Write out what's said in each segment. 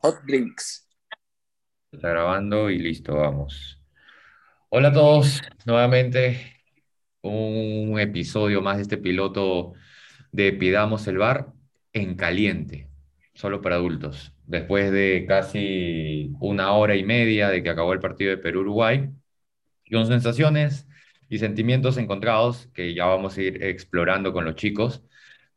hot drinks. Está grabando y listo, vamos. Hola a todos, nuevamente un episodio más de este piloto de Pidamos el Bar en caliente, solo para adultos. Después de casi una hora y media de que acabó el partido de Perú-Uruguay, con sensaciones y sentimientos encontrados que ya vamos a ir explorando con los chicos.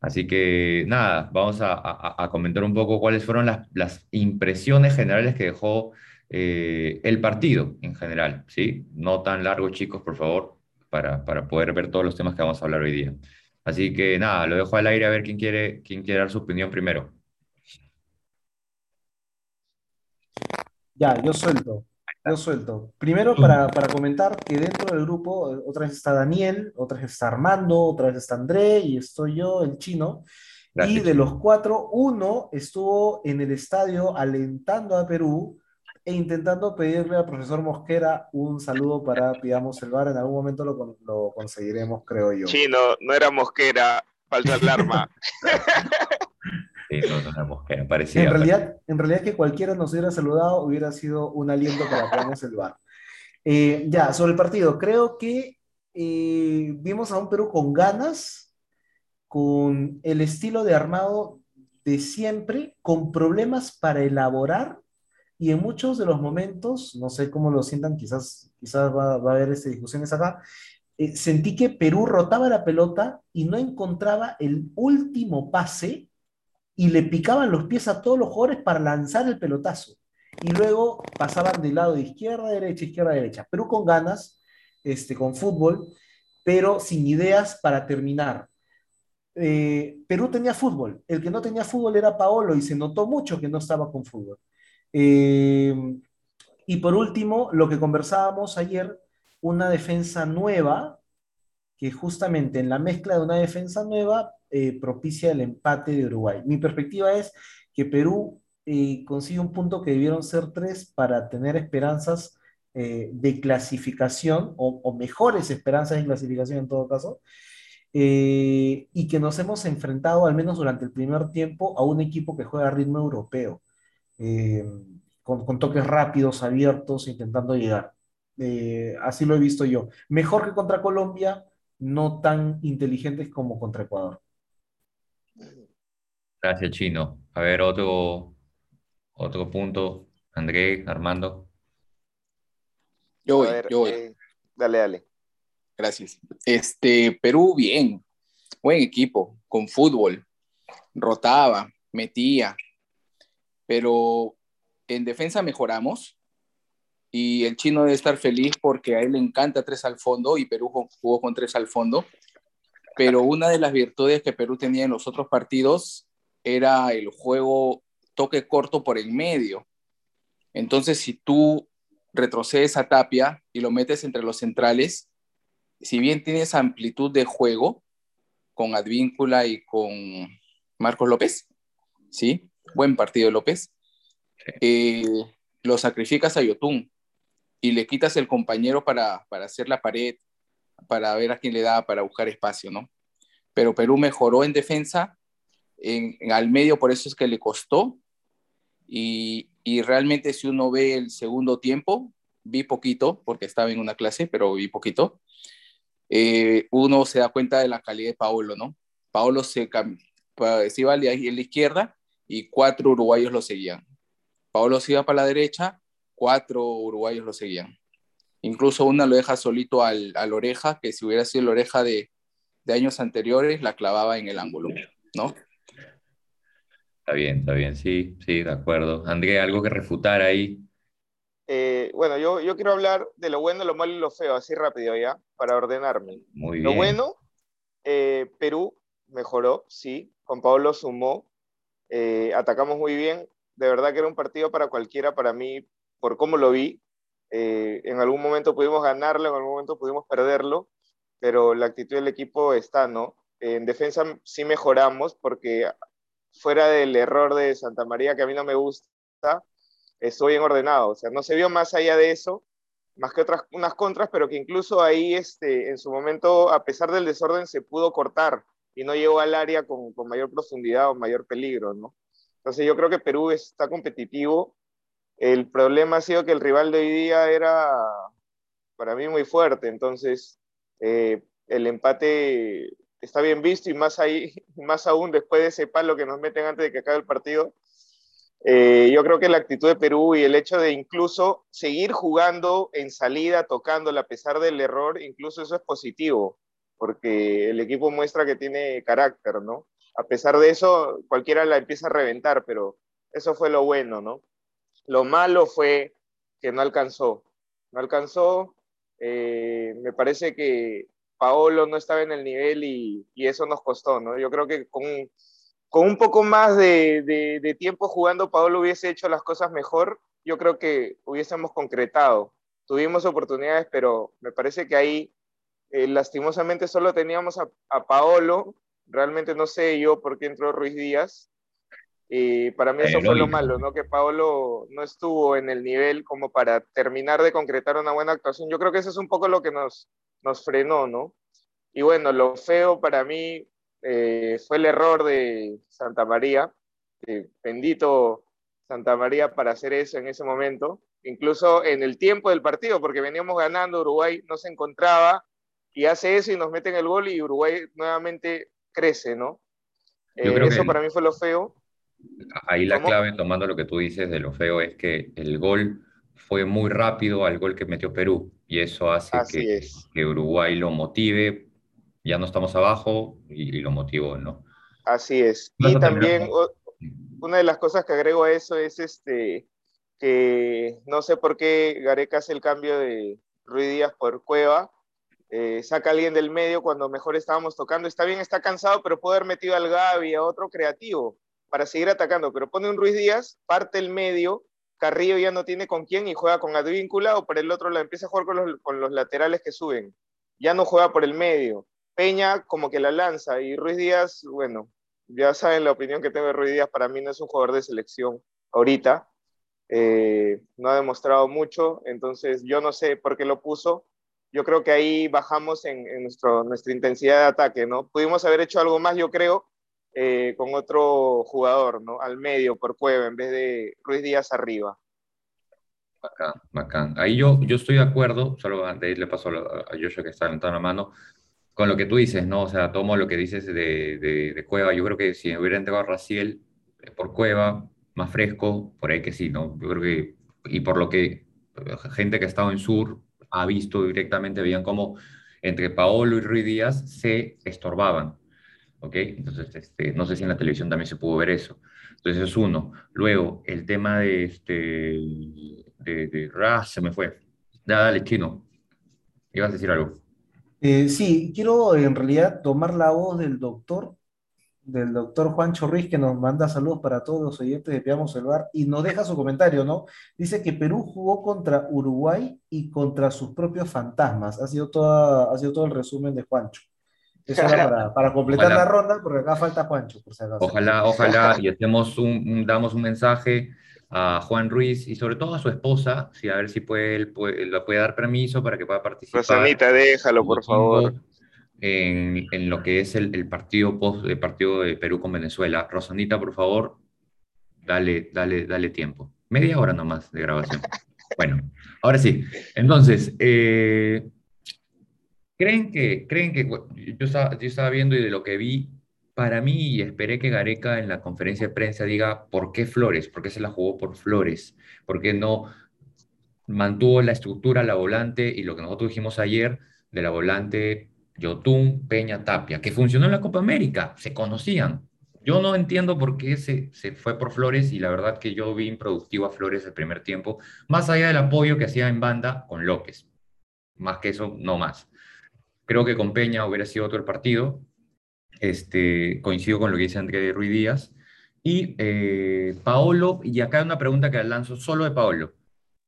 Así que nada, vamos a, comentar un poco cuáles fueron las, impresiones generales que dejó eh, el partido en general, ¿sí? No tan largo, chicos, por favor, para, para, poder ver todos los temas que vamos a hablar hoy día. Así que nada, lo dejo al aire a ver quién quiere, quién quiere dar su opinión primero. Ya, yo suelto. Yo suelto. Primero, para, para, comentar que dentro del grupo, eh, otra vez está Daniel, otra vez está Armando, otra vez está André y estoy yo, el chino. y de los cuatro, uno estuvo en el estadio alentando a Perú e intentando pedirle al profesor Mosquera un saludo para Pidamos el Bar. En algún momento lo, lo conseguiremos, creo yo. Chino, no era Mosquera, falta alarma. En realidad, en realidad que cualquiera nos hubiera saludado hubiera sido un aliento para Pidamos el bar. Eh, ya, sobre el partido, creo que eh, vimos a un Perú con ganas, con el estilo de armado de siempre, con problemas para elaborar y en muchos de los momentos, no sé cómo lo sientan, quizás, quizás va, a haber este, discusiones acá, eh, sentí que Perú rotaba la pelota y no encontraba el último pase y le picaban los pies a todos los jugadores para lanzar el pelotazo. Y luego pasaban del lado de izquierda a derecha, izquierda a derecha. Perú con ganas, este, con fútbol, pero sin ideas para terminar. Eh, Perú tenía fútbol. El que no tenía fútbol era Paolo y se notó mucho que no estaba con fútbol. Eh, y por último, lo que conversábamos ayer, una defensa nueva, que justamente en la mezcla de una defensa nueva eh, propicia el empate de Uruguay. Mi perspectiva es que Perú eh, consigue un punto que debieron ser tres para tener esperanzas eh, de clasificación o, mejores esperanzas de clasificación en todo caso. y que nos hemos enfrentado, al menos durante el primer tiempo, a un equipo que juega a ritmo europeo, con, con, toques rápidos, abiertos, intentando llegar. así lo he visto yo. Mejor que contra Colombia, no tan inteligentes como contra Ecuador. Gracias, Chino. A ver, otro, otro punto. André, Armando. Yo voy, yo voy. Eh, dale, dale. Gracias. Este, Perú, bien. Buen equipo, con fútbol. Rotaba, metía. Pero en defensa mejoramos. Y el chino debe estar feliz porque a él le encanta tres al fondo y Perú jugó con tres al fondo. Pero una de las virtudes que Perú tenía en los otros partidos era el juego toque corto por el medio. Entonces, si tú retrocedes a Tapia y lo metes entre los centrales, si bien tienes amplitud de juego con Advíncula y con Marcos López, ¿sí? Buen partido López. Eh, lo sacrificas a Yotun y le quitas el compañero para, para hacer la pared, para ver a quién le da, para buscar espacio, ¿no? Pero Perú mejoró en defensa en, al medio, por eso es que le costó. Y, y, realmente si uno ve el segundo tiempo, vi poquito, porque estaba en una clase, pero vi poquito, eh, uno se da cuenta de la calidad de Paolo, ¿no? Paolo se, se iba a la, izquierda y cuatro uruguayos lo seguían. Paolo se iba para la derecha, cuatro uruguayos lo seguían. Incluso una lo deja solito al, al oreja, que si hubiera sido la oreja de, de años anteriores, la clavaba en el ángulo, ¿no? Está bien, está bien, sí, sí, de acuerdo. André, ¿algo que refutar ahí? Eh, bueno, yo, yo quiero hablar de lo bueno, lo malo y lo feo, así rápido ya, para ordenarme. Muy bien. Lo bueno, eh, Perú mejoró, sí, Juan Pablo sumó, eh, atacamos muy bien, de verdad que era un partido para cualquiera, para mí, por cómo lo vi. en algún momento pudimos ganarlo, en algún momento pudimos perderlo, pero la actitud del equipo está, ¿no? En defensa sí mejoramos porque fuera del error de Santa María, que a mí no me gusta, estoy bien ordenado. O sea, no se vio más allá de eso, más que otras unas contras, pero que incluso ahí este, en su momento, a pesar del desorden, se pudo cortar y no llegó al área con, con mayor profundidad o mayor peligro, ¿no? Entonces yo creo que Perú está competitivo. El problema ha sido que el rival de hoy día era para mí muy fuerte, entonces eh, el empate está bien visto y más, ahí, más aún después de ese palo que nos meten antes de que acabe el partido. Eh, yo creo que la actitud de Perú y el hecho de incluso seguir jugando en salida, tocándola a pesar del error, incluso eso es positivo, porque el equipo muestra que tiene carácter, ¿no? a pesar de eso, cualquiera la empieza a reventar, pero eso fue lo bueno, ¿no? Lo malo fue que no alcanzó. No alcanzó. Eh, me parece que Paolo no estaba en el nivel y, eso nos costó, ¿no? Yo creo que con, con un poco más de, tiempo jugando, Paolo hubiese hecho las cosas mejor. Yo creo que hubiésemos concretado. Tuvimos oportunidades, pero me parece que ahí eh, lastimosamente solo teníamos a Paolo Realmente no sé yo por qué entró Ruiz Díaz. Y para mí eso fue lo malo, ¿no? Que Paolo no estuvo en el nivel como para terminar de concretar una buena actuación. Yo creo que eso es un poco lo que nos, nos frenó, ¿no? Y bueno, lo feo para mí eh, fue el error de Santa María. bendito Santa María para hacer eso en ese momento. Incluso en el tiempo del partido, porque veníamos ganando, Uruguay no se encontraba y hace eso y nos meten el gol y Uruguay nuevamente crece, ¿no? Eh, eso para mí fue lo feo. Ahí la clave, tomando lo que tú dices de lo feo, es que el gol fue muy rápido al gol que metió Perú y eso hace que, que, Uruguay lo motive, ya no estamos abajo y, lo motivó, ¿no? Así es. Y también una de las cosas que agrego a eso es este que no sé por qué Gareca hace el cambio de Ruiz Díaz por Cueva, eh, saca a alguien del medio cuando mejor estábamos tocando. Está bien, está cansado, pero puede haber metido al Gaby, a otro creativo, para seguir atacando. Pero pone un Ruiz Díaz, parte el medio, Carrillo ya no tiene con quién y juega con Advíncula, o por el otro la empieza a jugar con los, con los laterales que suben. Ya no juega por el medio. Peña como que la lanza y Ruiz Díaz, bueno, ya saben la opinión que tengo de Ruiz Díaz, para mí no es un jugador de selección ahorita. Eh, no ha demostrado mucho, entonces yo no sé por qué lo puso yo creo que ahí bajamos en, nuestro, nuestra intensidad de ataque, ¿no? Pudimos haber hecho algo más, yo creo, eh, con otro jugador, ¿no? Al medio, por Cueva, en vez de Ruiz Díaz arriba. Bacán, bacán. Ahí yo, yo estoy de acuerdo, solo de ahí le paso a Joshua que está levantando la mano, con lo que tú dices, ¿no? O sea, tomo lo que dices de, de, Cueva. Yo creo que si hubiera entregado a Raciel eh, por Cueva, más fresco, por ahí que sí, ¿no? Yo creo que, y por lo que gente que ha estado en Sur, ha visto directamente, veían cómo entre Paolo y Ruiz Díaz se estorbaban. ¿Ok? Entonces, este, no sé si en la televisión también se pudo ver eso. Entonces, es uno. Luego, el tema de este. de, de ah, se me fue. Dale, chino. ¿Ibas a decir algo? Eh, sí, quiero en realidad tomar la voz del doctor del doctor Juancho Ruiz, que nos manda saludos para todos los oyentes de Piamos el y nos deja su comentario, ¿no? Dice que Perú jugó contra Uruguay y contra sus propios fantasmas. Ha sido, toda, ha sido todo el resumen de Juancho. Eso era para, completar la ronda, porque acá falta Juancho, por si acaso. Ojalá, ojalá, y hacemos un, damos un mensaje a Juan Ruiz y sobre todo a su esposa, si a ver si puede, él puede, le puede dar permiso para que pueda participar. Rosanita, déjalo, por favor en, lo que es el, partido post, el partido de Perú con Venezuela. Rosanita, por favor, dale, dale, dale tiempo. Media hora nomás de grabación. Bueno, ahora sí. Entonces, eh, ¿creen que, creen que yo, estaba, yo estaba viendo y de lo que vi, para mí, y esperé que Gareca en la conferencia de prensa diga por qué Flores, por qué se la jugó por Flores, por qué no mantuvo la estructura, la volante y lo que nosotros dijimos ayer de la volante Yotun, Peña, Tapia, que funcionó en la Copa América, se conocían. Yo no entiendo por qué se, se fue por Flores y la verdad que yo vi improductivo a Flores el primer tiempo, más allá del apoyo que hacía en banda con López. Más que eso, no más. Creo que con Peña hubiera sido otro el partido. Este, coincido con lo que dice André Ruiz Díaz. Y eh, Paolo, y acá una pregunta que lanzo solo de Paolo.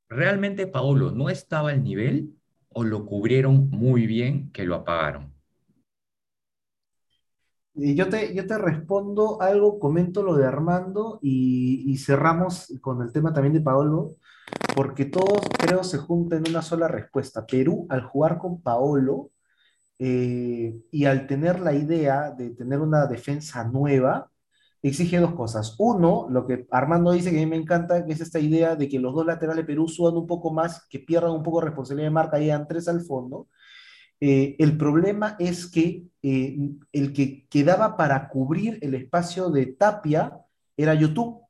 ¿Realmente Paolo no estaba al nivel o lo cubrieron muy bien que lo apagaron? Y yo te, yo te respondo algo, comento lo de Armando y, cerramos con el tema también de Paolo, porque todos creo se juntan en una sola respuesta. Perú, al jugar con Paolo eh, y al tener la idea de tener una defensa nueva, exige dos cosas. Uno, lo que Armando dice que a mí me encanta, que es esta idea de que los dos laterales de Perú suban un poco más, que pierdan un poco de responsabilidad de marca y dan tres al fondo. Eh, el problema es que eh, el que quedaba para cubrir el espacio de Tapia era YouTube,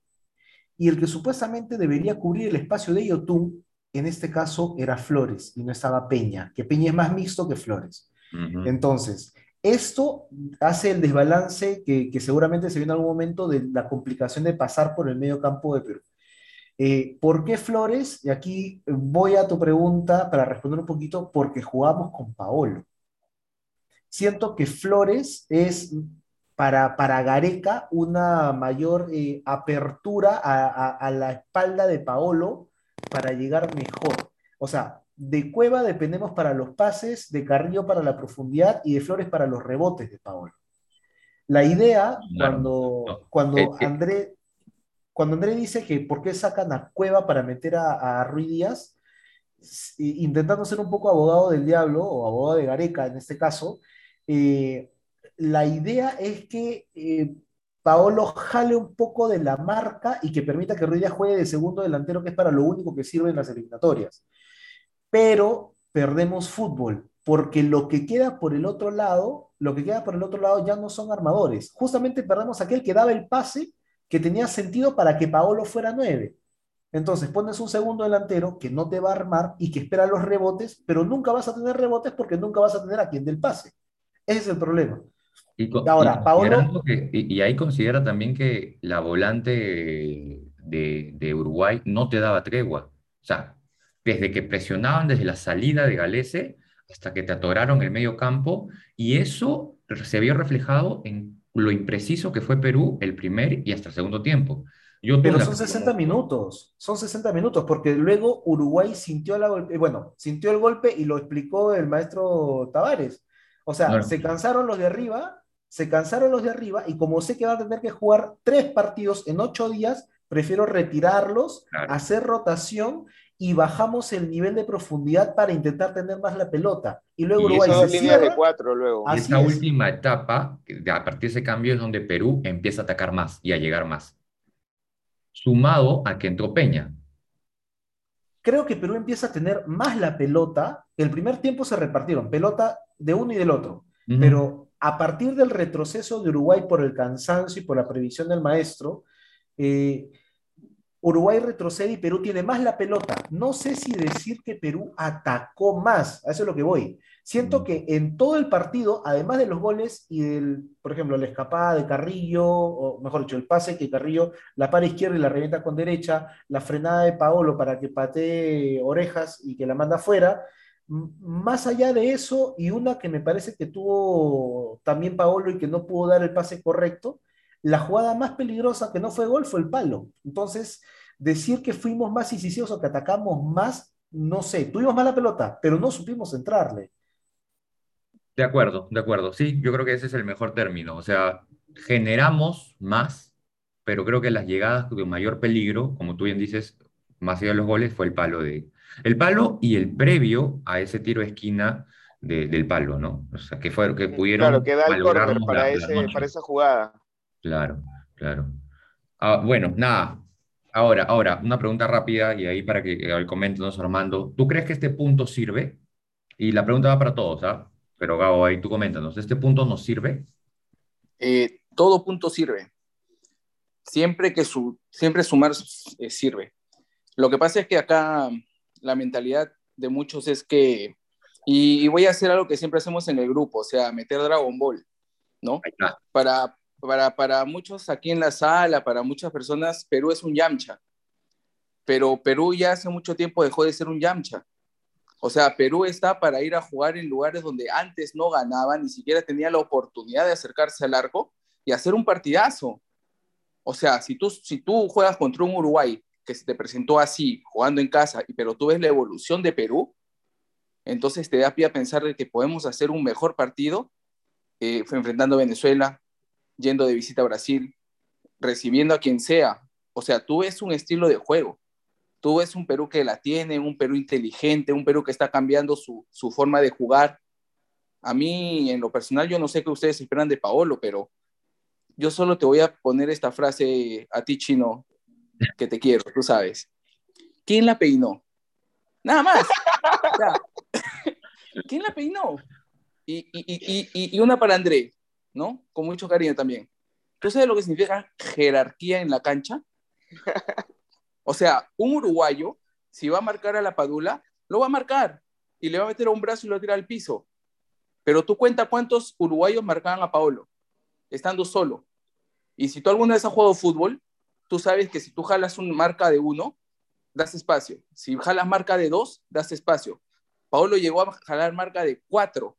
y el que supuestamente debería cubrir el espacio de YouTube, en este caso era Flores, y no estaba Peña, que Peña es más mixto que Flores. Entonces, esto hace el desbalance que, seguramente se viene en algún momento de la complicación de pasar por el medio campo de Perú. Eh, ¿Por qué Flores? Y aquí voy a tu pregunta para responder un poquito, porque jugamos con Paolo. Siento que Flores es para, para Gareca una mayor eh, apertura a, a la espalda de Paolo para llegar mejor. O sea, de Cueva dependemos para los pases, de Carrillo para la profundidad y de Flores para los rebotes de Paolo. La idea, cuando, cuando, André, cuando André dice que por qué sacan a Cueva para meter a, a Ruiz Díaz, intentando ser un poco abogado del diablo o abogado de Gareca en este caso, eh, la idea es que eh, Paolo jale un poco de la marca y que permita que Ruiz Díaz juegue de segundo delantero, que es para lo único que sirve en las eliminatorias pero perdemos fútbol, porque lo que queda por el otro lado, lo que queda por el otro lado ya no son armadores. Justamente perdemos aquel que daba el pase que tenía sentido para que Paolo fuera nueve. Entonces pones un segundo delantero que no te va a armar y que espera los rebotes, pero nunca vas a tener rebotes porque nunca vas a tener a quien del pase. Ese es el problema. Y, Ahora, Paolo... y, ahí considera también que la volante de, de Uruguay no te daba tregua. O sea, desde que presionaban desde la salida de Galese hasta que te atoraron el medio campo, y eso se vio reflejado en lo impreciso que fue Perú el primer y hasta el segundo tiempo. Yo Pero son 60 minutos, son 60 minutos, porque luego Uruguay sintió, la, eh, bueno, sintió el golpe y lo explicó el maestro Tavares. O sea, se cansaron los de arriba, se cansaron los de arriba, y como sé que van a tener que jugar tres partidos en ocho días, prefiero retirarlos, hacer rotación y bajamos el nivel de profundidad para intentar tener más la pelota. Y luego Uruguay se líneas de cuatro luego. Y esa última etapa, a partir de ese cambio es donde Perú empieza a atacar más y a llegar más. Sumado a que entró Peña. Creo que Perú empieza a tener más la pelota. El primer tiempo se repartieron pelota de uno y del otro. Pero a partir del retroceso de Uruguay por el cansancio y por la previsión del maestro, eh, Uruguay retrocede y Perú tiene más la pelota. No sé si decir que Perú atacó más, a eso es lo que voy. Siento mm. que en todo el partido, además de los goles y del, por ejemplo, la escapada de Carrillo, o mejor dicho, el pase que Carrillo la para izquierda y la revienta con derecha, la frenada de Paolo para que patee orejas y que la manda afuera, más allá de eso, y una que me parece que tuvo también Paolo y que no pudo dar el pase correcto, la jugada más peligrosa que no fue gol fue el palo. Entonces, decir que fuimos más incisivos o que atacamos más, no sé, tuvimos más la pelota, pero no supimos entrarle. De acuerdo, de acuerdo. Sí, yo creo que ese es el mejor término. O sea, generamos más, pero creo que las llegadas de mayor peligro, como tú bien dices, más allá de los goles, fue el palo de... El palo y el previo a ese tiro de esquina del palo, ¿no? O sea, que, fue, que pudieron... Claro, que da el para, para esa jugada. Claro, claro. Ah, bueno, nada. Ahora, ahora, una pregunta rápida y ahí para que el coméntenos, Armando. ¿Tú crees que este punto sirve? Y la pregunta va para todos, ¿ah? Pero Gabo, ahí tú coméntanos. ¿Este punto nos sirve? Eh, todo punto sirve. Siempre que su, siempre sumar eh, sirve. Lo que pasa es que acá la mentalidad de muchos es que, y, y, voy a hacer algo que siempre hacemos en el grupo, o sea, meter Dragon Ball, ¿no? Para, para, para muchos aquí en la sala, para muchas personas, Perú es un Yamcha. Pero Perú ya hace mucho tiempo dejó de ser un Yamcha. O sea, Perú está para ir a jugar en lugares donde antes no ganaba, ni siquiera tenía la oportunidad de acercarse al arco y hacer un partidazo. O sea, si tú, si tú juegas contra un Uruguay que se te presentó así, jugando en casa, pero tú ves la evolución de Perú, entonces te da pie a pensar de que podemos hacer un mejor partido eh, enfrentando a Venezuela, yendo de visita a Brasil, recibiendo a quien sea. O sea, tú ves un estilo de juego. Tú ves un Perú que la tiene, un Perú inteligente, un Perú que está cambiando su, forma de jugar. A mí, en lo personal, yo no sé qué ustedes esperan de Paolo, pero yo solo te voy a poner esta frase a ti, chino, que te quiero, tú sabes. ¿Quién la peinó? Nada más. ¿Quién la peinó? Y, y, una para André, ¿no? Con mucho cariño también. ¿Tú sabes lo que significa jerarquía en la cancha? O sea, un uruguayo, si va a marcar a la Padula, lo va a marcar y le va a meter un brazo y lo tira al piso. Pero tú cuenta cuántos uruguayos marcaban a Paolo, estando solo. Y si tú alguna vez has jugado fútbol, tú sabes que si tú jalas una marca de uno, das espacio. Si jalas marca de dos, das espacio. Paolo llegó a jalar marca de cuatro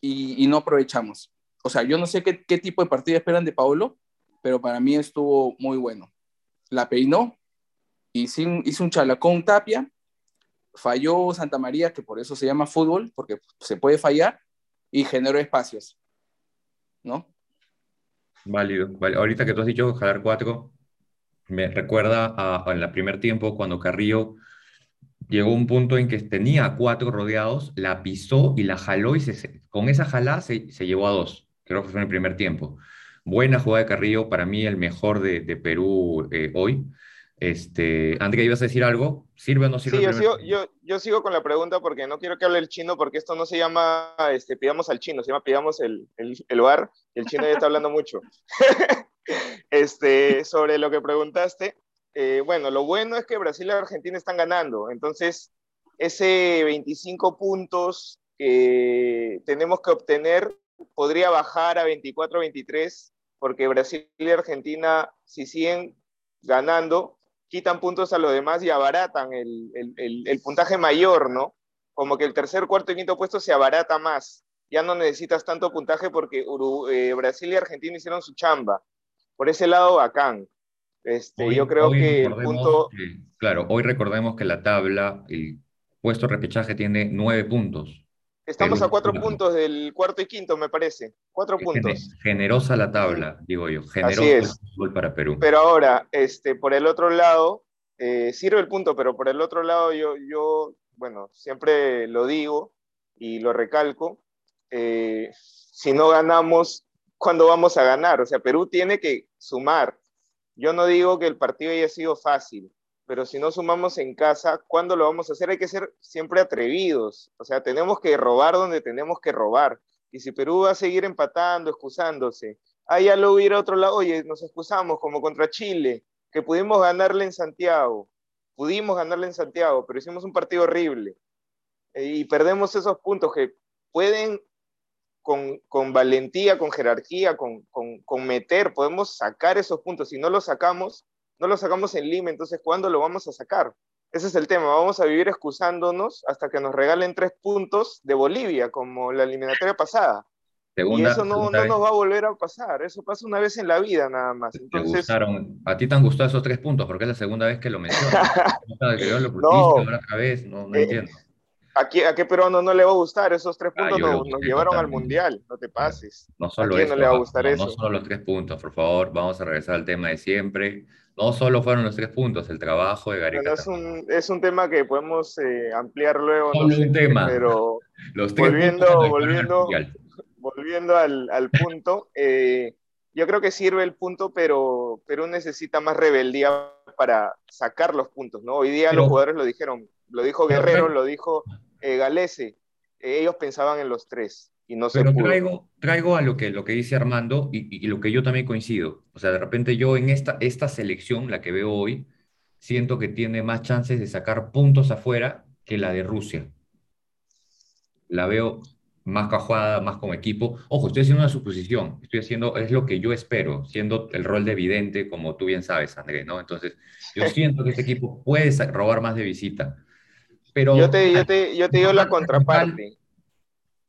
y, no aprovechamos. O sea, yo no sé qué, tipo de partida esperan de Paolo, pero para mí estuvo muy bueno. La peinó, hizo, hizo un chalacón tapia, falló Santa María, que por eso se llama fútbol, porque se puede fallar, y generó espacios. ¿No? Válido. Ahorita que tú has dicho jalar cuatro, me recuerda a, en el primer tiempo cuando Carrillo llegó a un punto en que tenía cuatro rodeados, la pisó y la jaló y se, con esa jalada se, llevó a dos. Creo que fue en el primer tiempo. Buena jugada de Carrillo, para mí el mejor de, Perú eh, hoy. Este, Andrea, ¿ibas a decir algo? ¿Sirve o no sirve? Sí, yo sigo, yo, yo sigo, con la pregunta porque no quiero que hable el chino porque esto no se llama, este, pidamos al chino, se llama pidamos el, el, el bar el chino ya está hablando mucho. este, sobre lo que preguntaste, eh, bueno, lo bueno es que Brasil y Argentina están ganando, entonces ese 25 puntos que tenemos que obtener podría bajar a 24-23 porque Brasil y Argentina, si siguen ganando, quitan puntos a los demás y abaratan el, el, puntaje mayor, ¿no? Como que el tercer, cuarto y quinto puesto se abarata más. Ya no necesitas tanto puntaje porque eh, Brasil y Argentina hicieron su chamba. Por ese lado, bacán. Este, yo creo que el punto... claro, hoy recordemos que la tabla, el puesto repechaje tiene nueve puntos. Estamos a cuatro puntos del cuarto y quinto, me parece. Cuatro puntos. Generosa la tabla, digo yo. Generosa el para Perú. Pero ahora, este, por el otro lado, eh, sirve el punto, pero por el otro lado, yo, yo bueno, siempre lo digo y lo recalco. Eh, si no ganamos, ¿cuándo vamos a ganar? O sea, Perú tiene que sumar. Yo no digo que el partido haya sido fácil, pero si no sumamos en casa, ¿cuándo lo vamos a hacer? Hay que ser siempre atrevidos. O sea, tenemos que robar donde tenemos que robar. Y si Perú va a seguir empatando, excusándose, ah, ya lo hubiera otro lado, oye, nos excusamos como contra Chile, que pudimos ganarle en Santiago. Pudimos ganarle en Santiago, pero hicimos un partido horrible. Eh, y perdemos esos puntos que pueden con, valentía, con jerarquía, con, con, meter, podemos sacar esos puntos. Si no los sacamos, no los sacamos en Lima, entonces ¿cuándo lo vamos a sacar? Ese es el tema, vamos a vivir excusándonos hasta que nos regalen tres puntos de Bolivia, como la eliminatoria pasada. y eso no, no nos va a volver a pasar, eso pasa una vez en la vida nada más. Entonces, ¿A ti te han gustado esos tres puntos? Porque es la segunda vez que lo mencionas. no, otra vez, no, no eh, entiendo. ¿A qué, ¿A qué peruano no le va a gustar? Esos tres ah, puntos nos, llevaron al mundial, no te pases. No solo ¿A quién no le va a gustar eso? No solo los tres puntos, por favor, vamos a regresar al tema de siempre. No solo fueron los tres puntos, el trabajo de Gareca. es, un, es un tema que podemos eh, ampliar luego. Solo un tema. Pero los volviendo, volviendo, volviendo al, al punto, eh, yo creo que sirve el punto, pero Perú necesita más rebeldía para sacar los puntos, ¿no? Hoy día los jugadores lo dijeron, lo dijo Guerrero, lo dijo eh, Galese, ellos pensaban en los tres y no se pudo. Traigo, traigo a lo que, lo que dice Armando y, lo que yo también coincido. O sea, de repente yo en esta, esta selección, la que veo hoy, siento que tiene más chances de sacar puntos afuera que la de Rusia. La veo más cajada, más como equipo. Ojo, estoy haciendo una suposición, estoy haciendo, es lo que yo espero, siendo el rol de evidente, como tú bien sabes, André, ¿no? Entonces, yo siento que este equipo puede robar más de visita. Pero, yo te, yo te, yo te digo la contraparte.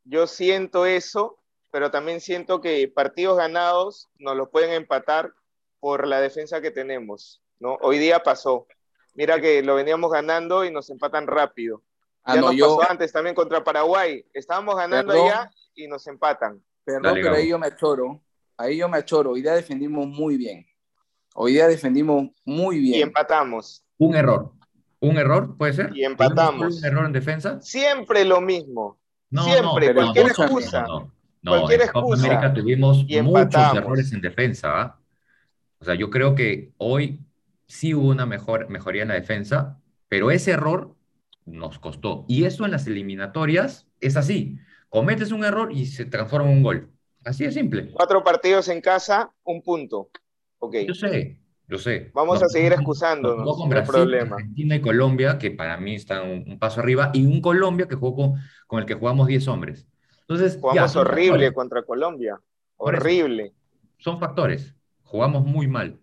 Yo siento eso, pero también siento que partidos ganados nos los pueden empatar por la defensa que tenemos, ¿no? Hoy día pasó. Mira que lo veníamos ganando y nos empatan rápido. Ah, ya no, nos pasó antes también contra Paraguay. Estábamos ganando allá y nos empatan. Perdón, pero ahí yo me achoro. Ahí yo me achoro. Hoy día defendimos muy bien. Hoy día defendimos muy bien. Y empatamos. Un error. ¿Un error puede ser? Y empatamos. ¿Un error en defensa? Siempre lo mismo. Siempre, cualquier excusa. No, cualquier en Copa excusa. América tuvimos y muchos empatamos. errores en defensa. ¿ah? O sea, yo creo que hoy sí hubo una mejor, mejoría en la defensa, pero ese error nos costó. Y eso en las eliminatorias es así. Cometes un error y se transforma en un gol. Así de simple. Cuatro partidos en casa, un punto. Ok. Yo sé, yo sé. Vamos a seguir excusándonos, con no hay Brasil, problema. Argentina y Colombia, que para mí están un, un paso arriba, y un Colombia que jugó con, con el que jugamos 10 hombres. Entonces, Jugamos horrible factores. contra Colombia. Horrible. son factores. Jugamos muy mal.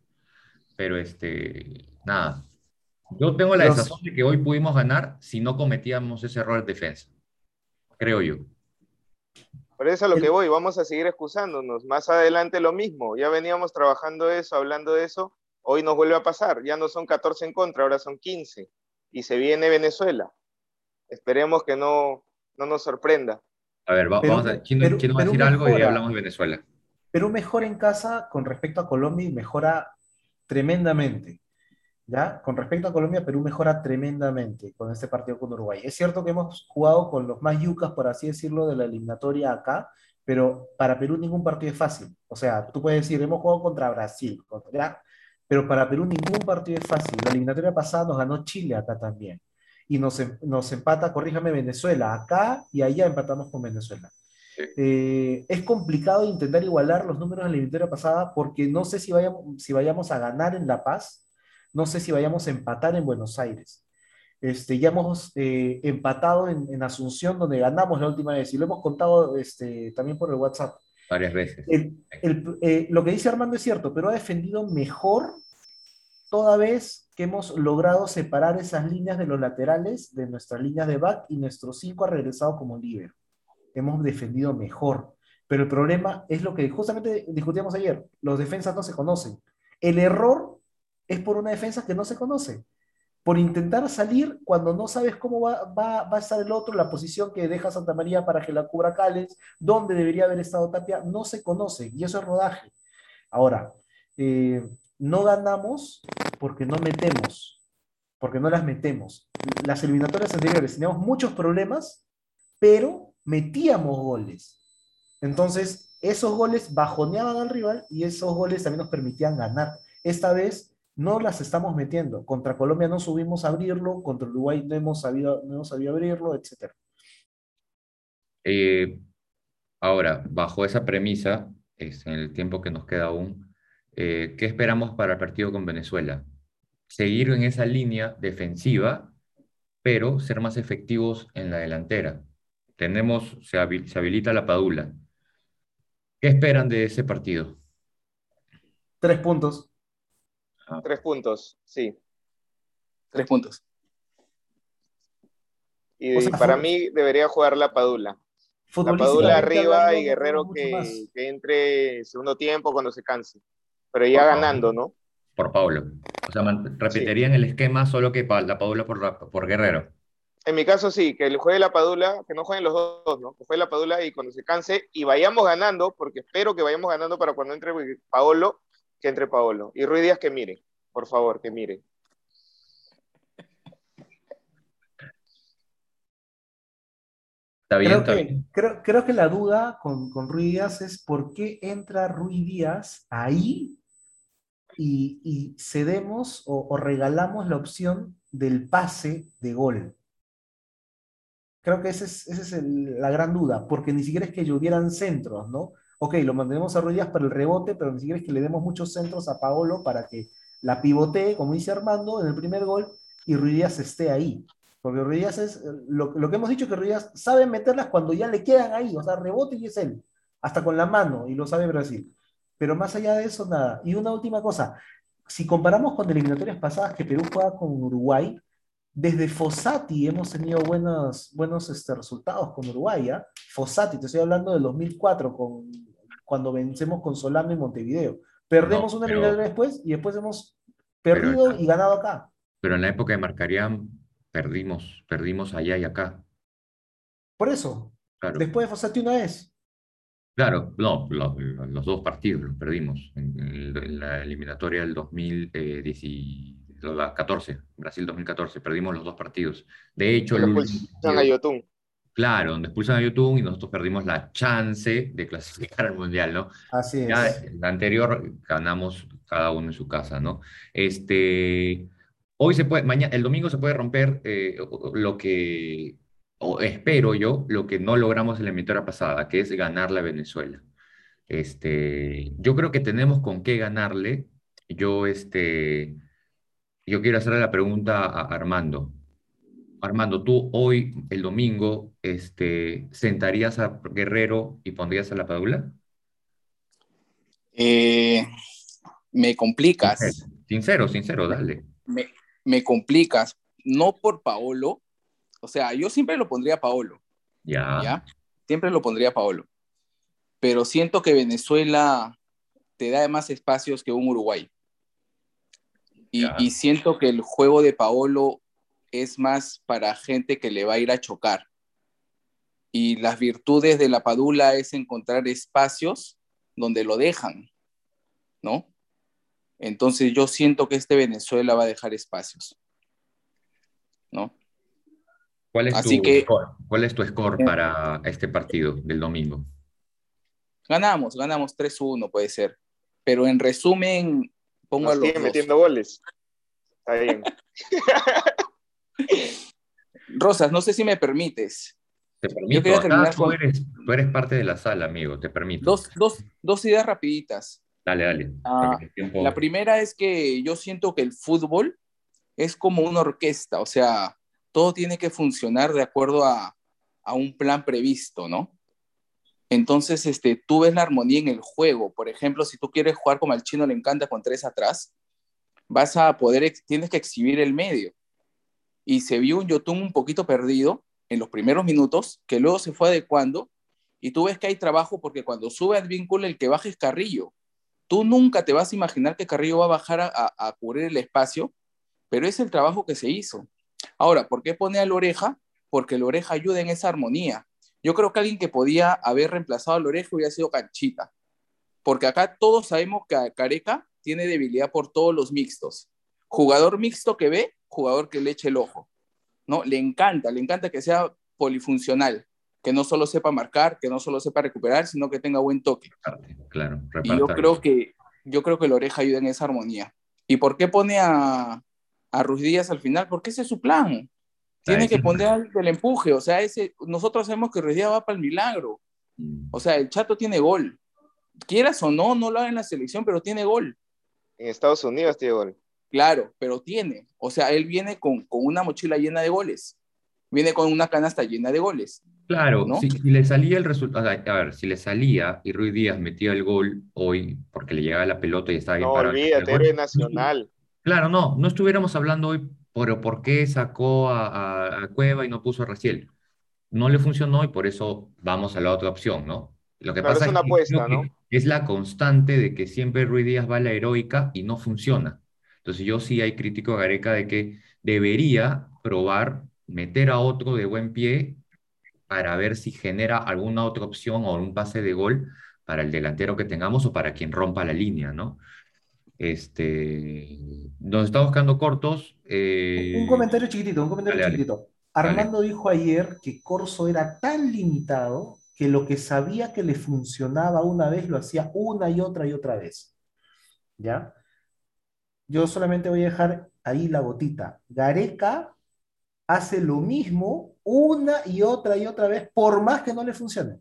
Pero este, nada. Yo tengo la sensación de que hoy pudimos ganar si no cometíamos ese error de defensa. Creo yo. Por eso a lo que voy, vamos a seguir excusándonos. Más adelante lo mismo. Ya veníamos trabajando eso, hablando de eso. Hoy nos vuelve a pasar. Ya no son 14 en contra, ahora son 15. Y se viene Venezuela. Esperemos que no, no nos sorprenda. A ver, va- Perú- vamos a. Chino va a decir algo y hablamos de Venezuela. Perú mejora en casa con respecto a Colombia y mejora tremendamente. ¿Ya? Con respecto a Colombia, Perú mejora tremendamente con este partido con Uruguay. Es cierto que hemos jugado con los más yucas, por así decirlo, de la eliminatoria acá, pero para Perú ningún partido es fácil. O sea, tú puedes decir, hemos jugado contra Brasil, contra... pero para Perú ningún partido es fácil. La eliminatoria pasada nos ganó Chile acá también. Y nos, em- nos empata, corríjame, Venezuela acá y allá empatamos con Venezuela. Eh, es complicado intentar igualar los números de la eliminatoria pasada porque no sé si vayamos, si vayamos a ganar en La Paz, no sé si vayamos a empatar en Buenos Aires. Este, ya hemos eh, empatado en, en Asunción, donde ganamos la última vez, y lo hemos contado este, también por el WhatsApp. Varias veces. El- el- eh, lo que dice Armando es cierto, pero ha defendido mejor toda vez que hemos logrado separar esas líneas de los laterales de nuestras líneas de back y nuestros cinco ha regresado como líder. Hemos defendido mejor. Pero el problema es lo que justamente discutíamos ayer. Los defensas no se conocen. El error es por una defensa que no se conoce. Por intentar salir cuando no sabes cómo va, va- va a estar el otro, la posición que deja Santa María para que la cubra Cales, dónde debería haber estado Tapia, no se conoce. Y eso es rodaje. Ahora, eh, no ganamos porque no metemos, porque no las metemos. Las eliminatorias anteriores teníamos muchos problemas, pero metíamos goles. Entonces, esos goles bajoneaban al rival y esos goles también nos permitían ganar. Esta vez no las estamos metiendo. Contra Colombia no subimos a abrirlo, contra Uruguay no hemos sabido, no hemos sabido abrirlo, etc. Eh, ahora, bajo esa premisa, es, en el tiempo que nos queda aún, eh, ¿qué esperamos para el partido con Venezuela? Seguir en esa línea defensiva, pero ser más efectivos en la delantera. Tenemos, se, habi- se habilita la Padula. ¿Qué esperan de ese partido? Tres puntos. Tres puntos, sí. Tres puntos. Y O sea, para mí debería jugar la Padula. La Padula arriba y Guerrero que entre segundo tiempo cuando se canse. Pero ya ganando, ¿no? Por Paulo. O sea, repetirían el esquema, solo que pa- la Padula por, por Guerrero. En mi caso sí, que juegue la Padula, que no jueguen los dos, ¿no? Que juegue la Padula y cuando se canse y vayamos ganando, porque espero que vayamos ganando para cuando entre Paolo, que entre Paolo. Y Ruiz Díaz que mire, por favor, que mire. Está bien, Creo está que, bien. creo, creo que la duda con, con Rui Díaz es por qué entra Rui Díaz ahí y, cedemos o, regalamos la opción del pase de gol. Creo que esa es, esa es la gran duda, porque ni siquiera es que llovieran centros, ¿no? Ok, lo mantenemos a Díaz para el rebote, pero ni siquiera es que le demos muchos centros a Paolo para que la pivotee, como dice Armando, en el primer gol y Rui Díaz esté ahí. Porque Ruiz Díaz es, eh, lo, lo que hemos dicho que Ruiz Díaz sabe meterlas cuando ya le quedan ahí, o sea, rebote y es él, hasta con la mano, y lo sabe Brasil. Pero más allá de eso, nada. Y una última cosa, si comparamos con eliminatorias pasadas que Perú juega con Uruguay, desde Fossati hemos tenido buenos, buenos este, resultados con Uruguay, ¿ah? Fossati, te estoy hablando del 2004, con, cuando vencemos con Solano y Montevideo. Perdemos No, una pero- eliminatoria después y después hemos Pero- perdido y ganado acá. Pero en la época de Marcarían perdimos, perdimos allá y acá. Por eso, Claro, después de Fossati una vez. Claro, no, lo- lo- los dos partidos los perdimos en, la eliminatoria del 2014, Brasil 2014, perdimos los dos partidos. De hecho, el expulsan a partido- Yotun. Claro, donde expulsan a YouTube y nosotros perdimos la chance de clasificar al Mundial, ¿no? Así Ya es. en la anterior ganamos cada uno en su casa, ¿no? Este, hoy se puede, mañana, el domingo se puede romper eh, lo que, o espero yo, lo que no logramos en la eliminatoria pasada, que es ganarle a Venezuela. Este, yo creo que tenemos con qué ganarle. Yo, este, yo quiero hacerle la pregunta a Armando. Armando, tú hoy, el domingo, este, ¿sentarías a Guerrero y pondrías a la Padula? Eh, me complicas. Sincero, sincero, dale. Me, me complicas. No por Paolo. O sea, yo siempre lo pondría a Paolo. Ya. ¿ya? Siempre lo pondría a Paolo. Pero siento que Venezuela te da más espacios que un Uruguay. Y, siento que el juego de Paolo es más para gente que le va a ir a chocar. Y las virtudes de la Padula es encontrar espacios donde lo dejan, ¿no? Entonces yo siento que este Venezuela va a dejar espacios, ¿no? ¿Cuál es Así tu que- score? ¿Cuál es tu score Eh. para este partido del domingo? Ganamos, ganamos 3-1 puede ser. Pero en resumen, pongo a Nos los siguen dos. metiendo goles. Está bien. Rosas, no sé si me permites. Te permito, quería acá terminar tú con- eres, tú eres parte de la sala, amigo, te permito. Dos, dos, dos ideas rapiditas. Dale, dale. Ah, La primera es que yo siento que el fútbol es como una orquesta, o sea, todo tiene que funcionar de acuerdo a, a un plan previsto, ¿no? Entonces, este, tú ves la armonía en el juego. Por ejemplo, si tú quieres jugar como al chino le encanta con tres atrás, vas a poder, tienes que exhibir el medio. Y se vio un Yotun un poquito perdido en los primeros minutos, que luego se fue adecuando, y tú ves que hay trabajo porque cuando sube al vínculo el que baja es Carrillo. Tú nunca te vas a imaginar que Carrillo va a bajar a- a cubrir el espacio, pero es el trabajo que se hizo. Ahora, ¿por qué pone a la oreja? Porque la oreja ayuda en esa armonía. Yo creo que alguien que podía haber reemplazado a la oreja hubiera sido Canchita, porque acá todos sabemos que Careca tiene debilidad por todos los mixtos. Jugador mixto que ve, jugador que le eche el ojo. ¿no? Le encanta, le encanta que sea polifuncional, que no solo sepa marcar, que no solo sepa recuperar, sino que tenga buen toque. Reparte, Claro, Y yo creo que yo creo que la oreja ayuda en esa armonía. ¿Y por qué pone a, a Ruiz Díaz al final? Porque ese es su plan. Tiene que poner del empuje. O sea, ese, nosotros sabemos que Ruiz Díaz va para el milagro. Mm. O sea, el chato tiene gol. Quieras o no, no lo haga en la selección, pero tiene gol. En Estados Unidos tiene gol. Claro, pero tiene. O sea, él viene con, con una mochila llena de goles. Viene con una canasta llena de goles. Claro, ¿no? si, si le salía el resultado, a ver, si le salía y Ruiz Díaz metía el gol hoy porque le llegaba la pelota y estaba bien No, parado. olvídate, el gol, héroe nacional. Claro, no, no estuviéramos hablando hoy, pero ¿por qué sacó a, a- a Cueva y no puso a Raciel? No le funcionó y por eso vamos a la otra opción, ¿no? Lo que Claro, pasa es una que apuesta, creo que ¿no? es la constante de que siempre Ruiz Díaz va a la heroica y no funciona. Entonces yo sí hay crítico a Gareca de que debería probar meter a otro de buen pie para ver si genera alguna otra opción o un pase de gol para el delantero que tengamos o para quien rompa la línea, ¿no? Este, nos está buscando cortos. eh, Un comentario chiquitito, un comentario dale, dale. chiquitito. Armando dijo ayer que Corso era tan limitado que lo que sabía que le funcionaba una vez lo hacía una y otra y otra vez. ¿Ya? Yo solamente voy a dejar ahí la gotita. Gareca hace lo mismo una y otra y otra vez, por más que no le funcione.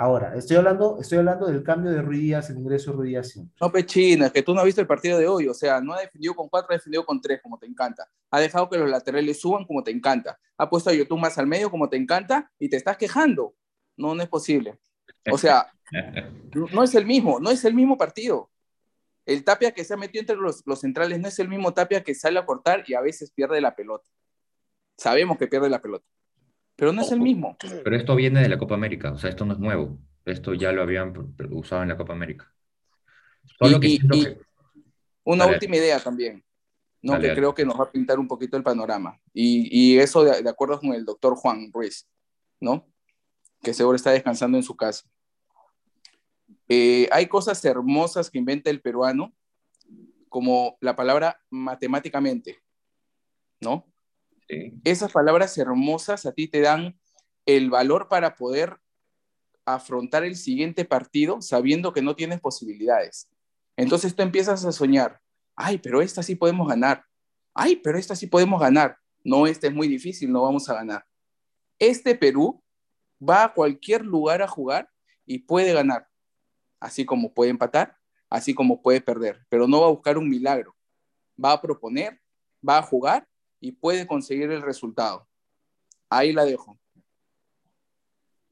Ahora, estoy hablando, estoy hablando del cambio de Ruiz Díaz, el ingreso de Ruiz Díaz. No, Pechina, es que tú no has visto el partido de hoy. O sea, no ha defendido con cuatro, ha defendido con tres, como te encanta. Ha dejado que los laterales suban, como te encanta. Ha puesto a YouTube más al medio, como te encanta, y te estás quejando. No, no es posible. O sea, no no es el mismo, no es el mismo partido. El Tapia que se ha metido entre los, los centrales no es el mismo Tapia que sale a cortar y a veces pierde la pelota. Sabemos que pierde la pelota, pero no es el mismo. Pero esto viene de la Copa América, o sea, esto no es nuevo. Esto ya lo habían usado en la Copa América. Solo Y- que y- siento y- que- Una Dale. última idea también, ¿no? Dale, que dale. creo que nos va a pintar un poquito el panorama. Y, y eso de, de acuerdo con el doctor Juan Ruiz, ¿no? Que seguro está descansando en su casa. Eh, hay cosas hermosas que inventa el peruano, como la palabra matemáticamente, ¿no? Sí, Esas palabras hermosas a ti te dan el valor para poder afrontar el siguiente partido sabiendo que no tienes posibilidades. Entonces tú empiezas a soñar, ay, pero esta sí podemos ganar, ay, pero esta sí podemos ganar. No, esta es muy difícil, no vamos a ganar. Este Perú va a cualquier lugar a jugar y puede ganar, así como puede empatar, así como puede perder, pero no va a buscar un milagro. Va a proponer, va a jugar y puede conseguir el resultado. Ahí la dejo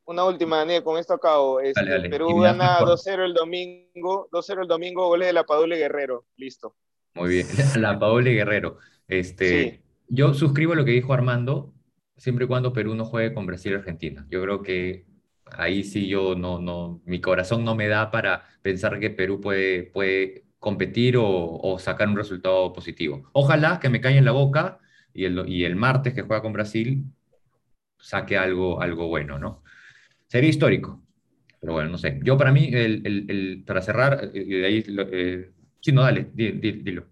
una última, Daniel, con esto acabo. Este, Perú gana 2-0 el domingo, 2-0 el domingo, goles de la Padula Guerrero. Listo. Muy bien, la Padula Guerrero. Este, Yo suscribo lo que dijo Armando, siempre y cuando Perú no juegue con Brasil y Argentina. Yo creo que ahí sí yo no, no, mi corazón no me da para pensar que Perú puede, puede competir o, o sacar un resultado positivo. Ojalá que me caiga en la boca y el, y el martes que juega con Brasil saque algo, algo bueno, ¿no? Sería histórico. Pero bueno, no sé. Yo para mí, el, el, para cerrar, eh, de ahí, eh, sí, no, dale, dilo.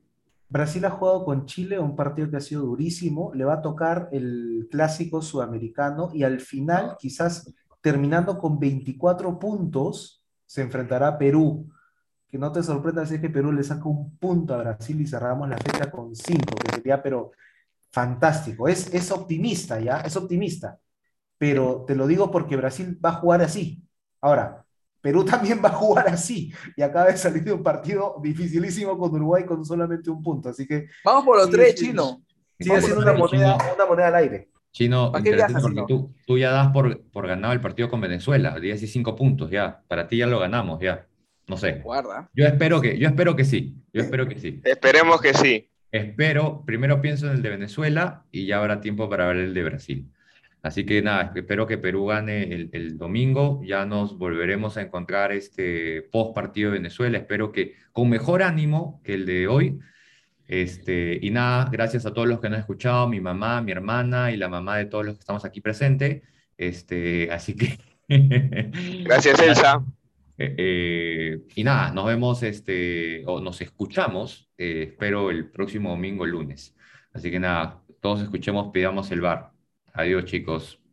Brasil ha jugado con Chile un partido que ha sido durísimo, le va a tocar el clásico sudamericano y al final, quizás terminando con 24 puntos, se enfrentará a Perú. Que no te sorprenda si es que Perú le saca un punto a Brasil y cerramos la fecha con 5, que sería, pero fantástico. Es, es optimista, ¿ya? Es optimista pero te lo digo porque Brasil va a jugar así. Ahora, Perú también va a jugar así y acaba de salir de un partido dificilísimo con Uruguay con solamente un punto, así que... Vamos por los tres, Chino. Sigue siendo una moneda, una moneda al aire. Chino, porque tú, tú, ya das por, por ganado el partido con Venezuela, 15 puntos ya, para ti ya lo ganamos ya, no sé. Guarda. Yo espero que, yo espero que sí, yo espero que sí. Esperemos que sí. Espero, primero pienso en el de Venezuela y ya habrá tiempo para ver el de Brasil. Así que nada, espero que Perú gane el, domingo. Ya nos volveremos a encontrar este post partido de Venezuela. Espero que con mejor ánimo que el de hoy. Este, y nada, gracias a todos los que nos han escuchado, mi mamá, mi hermana y la mamá de todos los que estamos aquí presentes. Este, así que. gracias, Elsa. Eh, eh, y nada, nos vemos este, o nos escuchamos, eh, espero el próximo domingo, lunes. Así que nada, todos escuchemos, pidamos el bar. Adiós, chicos.